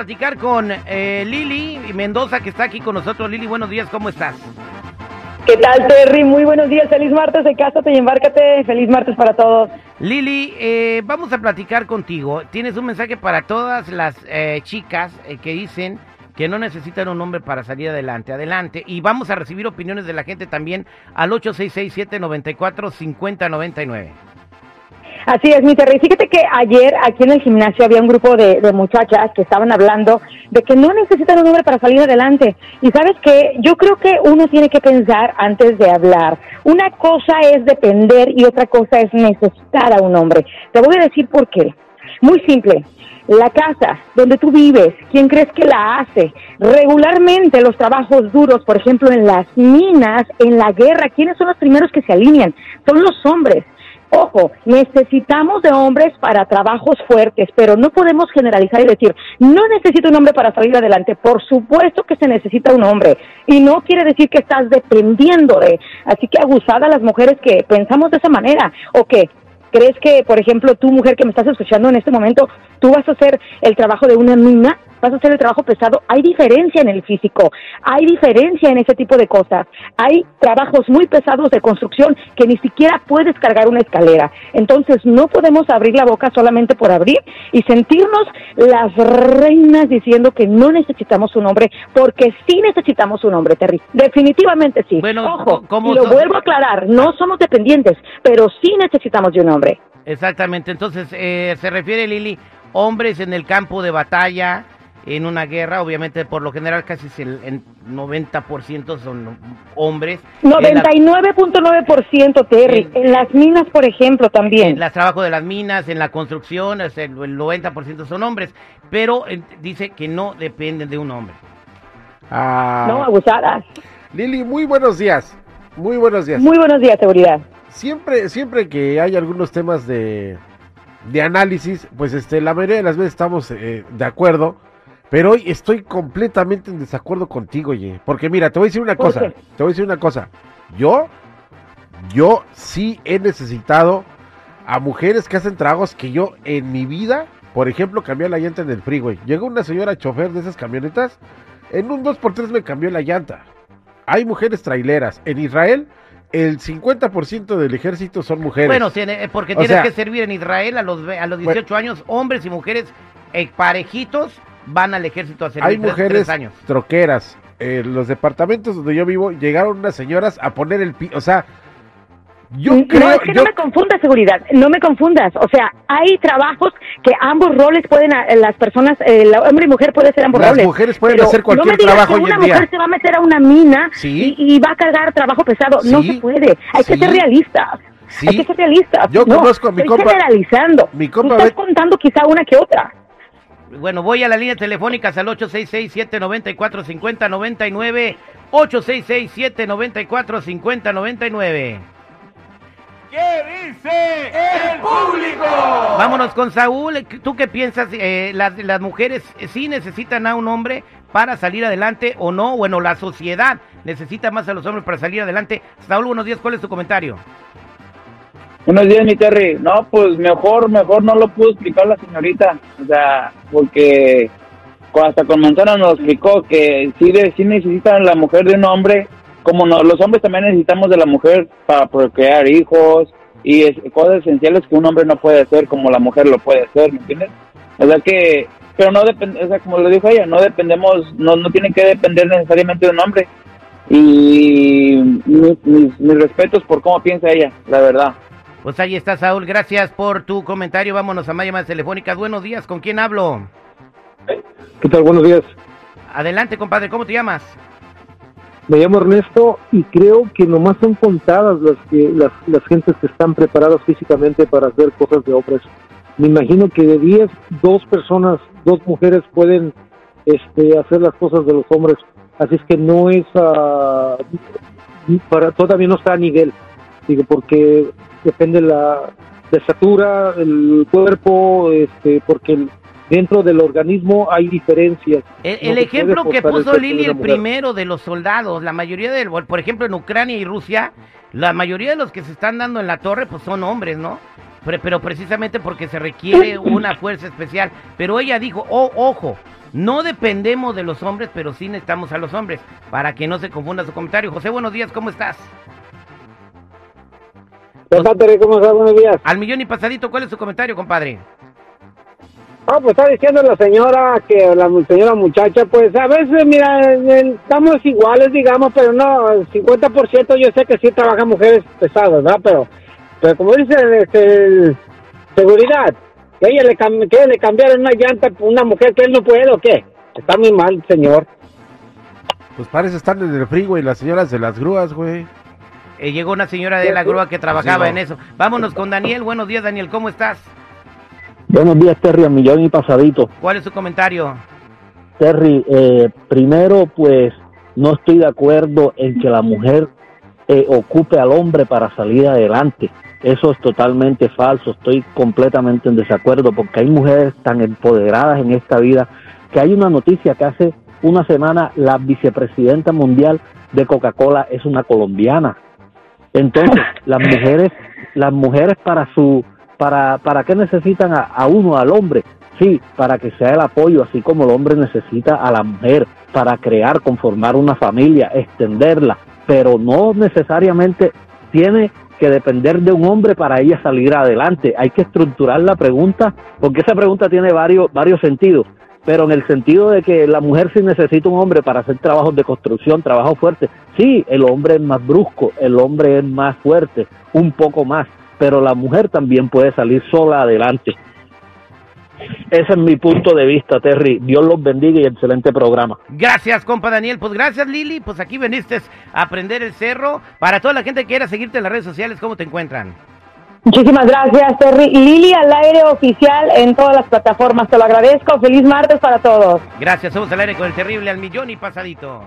platicar con eh, Lili Mendoza, que está aquí con nosotros. Lili, buenos días, ¿cómo estás? ¿Qué tal, Terry? Muy buenos días. Feliz martes de Cásate y Embárcate. Feliz martes para todos. Lili, eh, vamos a platicar contigo. Tienes un mensaje para todas las eh, chicas eh, que dicen que no necesitan un hombre para salir adelante. Adelante. Y vamos a recibir opiniones de la gente también al 866-794-5099. Así es, mi Terry. Fíjate que ayer aquí en el gimnasio había un grupo de, de muchachas que estaban hablando de que no necesitan un hombre para salir adelante. Y sabes que yo creo que uno tiene que pensar antes de hablar. Una cosa es depender y otra cosa es necesitar a un hombre. Te voy a decir por qué. Muy simple. La casa donde tú vives, ¿quién crees que la hace? Regularmente los trabajos duros, por ejemplo, en las minas, en la guerra, ¿quiénes son los primeros que se alinean? Son los hombres. Ojo, necesitamos de hombres para trabajos fuertes, pero no podemos generalizar y decir, no necesito un hombre para salir adelante. Por supuesto que se necesita un hombre y no quiere decir que estás dependiendo de. Así que abusada las mujeres que pensamos de esa manera o que crees que, por ejemplo, tú mujer que me estás escuchando en este momento, tú vas a hacer el trabajo de una mina vas a hacer el trabajo pesado, hay diferencia en el físico, hay diferencia en ese tipo de cosas. Hay trabajos muy pesados de construcción que ni siquiera puedes cargar una escalera. Entonces no podemos abrir la boca solamente por abrir y sentirnos las reinas diciendo que no necesitamos un hombre, porque sí necesitamos un hombre, Terry. Definitivamente sí. Bueno, Ojo, ¿cómo y lo vuelvo a aclarar, no somos dependientes, pero sí necesitamos de un hombre. Exactamente. Entonces, eh, se refiere Lili, hombres en el campo de batalla, en una guerra, obviamente por lo general casi el, el 90% son hombres. En la- 99.9% Terry. En- En las minas, por ejemplo, también. En el trabajo de las minas, en la construcción, el, el 90% son hombres, pero eh, dice que no dependen de un hombre. Ah, No, abusadas. Lili, muy buenos días. Muy buenos días. Muy buenos días, seguridad. Siempre, siempre que hay algunos temas de, de análisis, pues este, la mayoría de las veces estamos eh, de acuerdo. Pero hoy estoy completamente en desacuerdo contigo, oye. Porque mira, te voy a decir una ¿Por cosa. qué? Te voy a decir una cosa. Yo, yo sí he necesitado a mujeres que hacen tragos que yo en mi vida, por ejemplo, cambié la llanta en el freeway. Llegó una señora chofer de esas camionetas, en un 2x3 me cambió la llanta. Hay mujeres traileras. En Israel, el 50% del ejército son mujeres. Bueno, tiene- eh, porque O tienes sea- que servir en Israel a los, a los 18 años, hombres y mujeres eh, parejitos van al ejército a servir hay tres- mujeres tres años. troqueras. En los departamentos donde yo vivo, llegaron unas señoras a poner el pi... O sea, yo no, creo... es que yo- no me confundas, seguridad. No me confundas. O sea, hay trabajos que ambos roles pueden, eh, las personas, eh, la hombre y mujer puede ser ambos Las roles. mujeres pueden hacer cualquier no me digas trabajo que hoy una en día. mujer se va a meter a una mina Sí. y, y va a cargar trabajo pesado. No se puede. Hay que ser realistas. Sí. Hay que ser realistas. Yo No, conozco a mi estoy compa- generalizando. mi Tú compa estás ve- contando quizá una que otra. Bueno, voy a la línea telefónica al 866-794-5099. 866-794-5099. ¿Qué dice el público? Vámonos con Saúl. ¿Tú qué piensas? Eh, las, las mujeres sí necesitan a un hombre para salir adelante o no? Bueno, la sociedad necesita más a los hombres para salir adelante. Saúl, buenos días. ¿Cuál es tu comentario? Buenos días, mi Terry. No, pues mejor, mejor no lo pudo explicar la señorita. O sea, porque hasta con Manzana nos explicó que sí, de, sí necesitan la mujer de un hombre, como no, los hombres también necesitamos de la mujer para procrear hijos y es, cosas esenciales que un hombre no puede hacer como la mujer lo puede hacer, ¿me entiendes? O sea que, pero no depende, o sea, como lo dijo ella, no dependemos, no, no tienen que depender necesariamente de un hombre. Y mis, mis, mis respetos por cómo piensa ella, la verdad. Pues ahí está, Saúl. Gracias por tu comentario. Vámonos a más llamadas telefónicas. Buenos días. ¿Con quién hablo? ¿Qué tal? Buenos días. Adelante, compadre. ¿Cómo te llamas? Me llamo Ernesto y creo que nomás son contadas las que las, las gentes que están preparadas físicamente para hacer cosas de hombres. Me imagino que de 10, dos personas, dos mujeres pueden este, hacer las cosas de los hombres. Así es que no es ah, para todavía no está a nivel. Digo, porque depende la de estatura, el cuerpo, este, porque el- dentro del organismo hay diferencias. El, ejemplo que puso Lili, el primero de los soldados, la mayoría de, por ejemplo, en Ucrania y Rusia, la mayoría de los que se están dando en la torre, pues son hombres, ¿no? Pero, pero precisamente porque se requiere una fuerza especial. Pero ella dijo, oh, ojo, No dependemos de los hombres, pero sí necesitamos a los hombres, para que no se confunda su comentario. José, buenos días, ¿cómo estás? ¿Qué tal, Terry? ¿Cómo estás? Buenos días. Al millón y pasadito, ¿cuál es su comentario, compadre? Ah, pues está diciendo la señora que la señora muchacha, pues a veces, mira, estamos iguales, digamos, pero no, el 50% yo sé que sí trabajan mujeres pesadas, ¿verdad? Pero, pero como dice este, el- seguridad, que ella le, que ella le cambiaron una llanta por una mujer que él no puede o qué. Está muy mal, señor. Pues parece estar en el freeway las señoras de las grúas, güey. Eh, llegó una señora de la grúa que trabajaba en eso. Vámonos con Daniel. Buenos días, Daniel, ¿cómo estás? Buenos días, Terry, a millón y pasadito. ¿Cuál es su comentario? Terry, eh, primero, pues no estoy de acuerdo en que la mujer eh, ocupe al hombre para salir adelante. Eso es totalmente falso. Estoy completamente en desacuerdo porque hay mujeres tan empoderadas en esta vida que hay una noticia que hace una semana la vicepresidenta mundial de Coca-Cola es una colombiana. Entonces, las mujeres, las mujeres para su, para, para qué necesitan a, a uno, al hombre, sí, para que sea el apoyo, así como el hombre necesita a la mujer para crear, conformar una familia, extenderla, pero no necesariamente tiene que depender de un hombre para ella salir adelante. Hay que estructurar la pregunta, porque esa pregunta tiene varios, varios sentidos pero en el sentido de que la mujer sí necesita un hombre para hacer trabajos de construcción, trabajo fuerte. Sí, el hombre es más brusco, el hombre es más fuerte, un poco más, pero la mujer también puede salir sola adelante. Ese es mi punto de vista, Terry. Dios los bendiga y excelente programa. Gracias, compa Daniel. Pues gracias, Lili. Pues aquí veniste a aprender el cerro. Para toda la gente que quiera seguirte en las redes sociales, ¿cómo te encuentran? Muchísimas gracias, Terry. Lili al aire oficial en todas las plataformas. Te lo agradezco. Feliz martes para todos. Gracias, somos al aire con el terrible al millón y pasadito.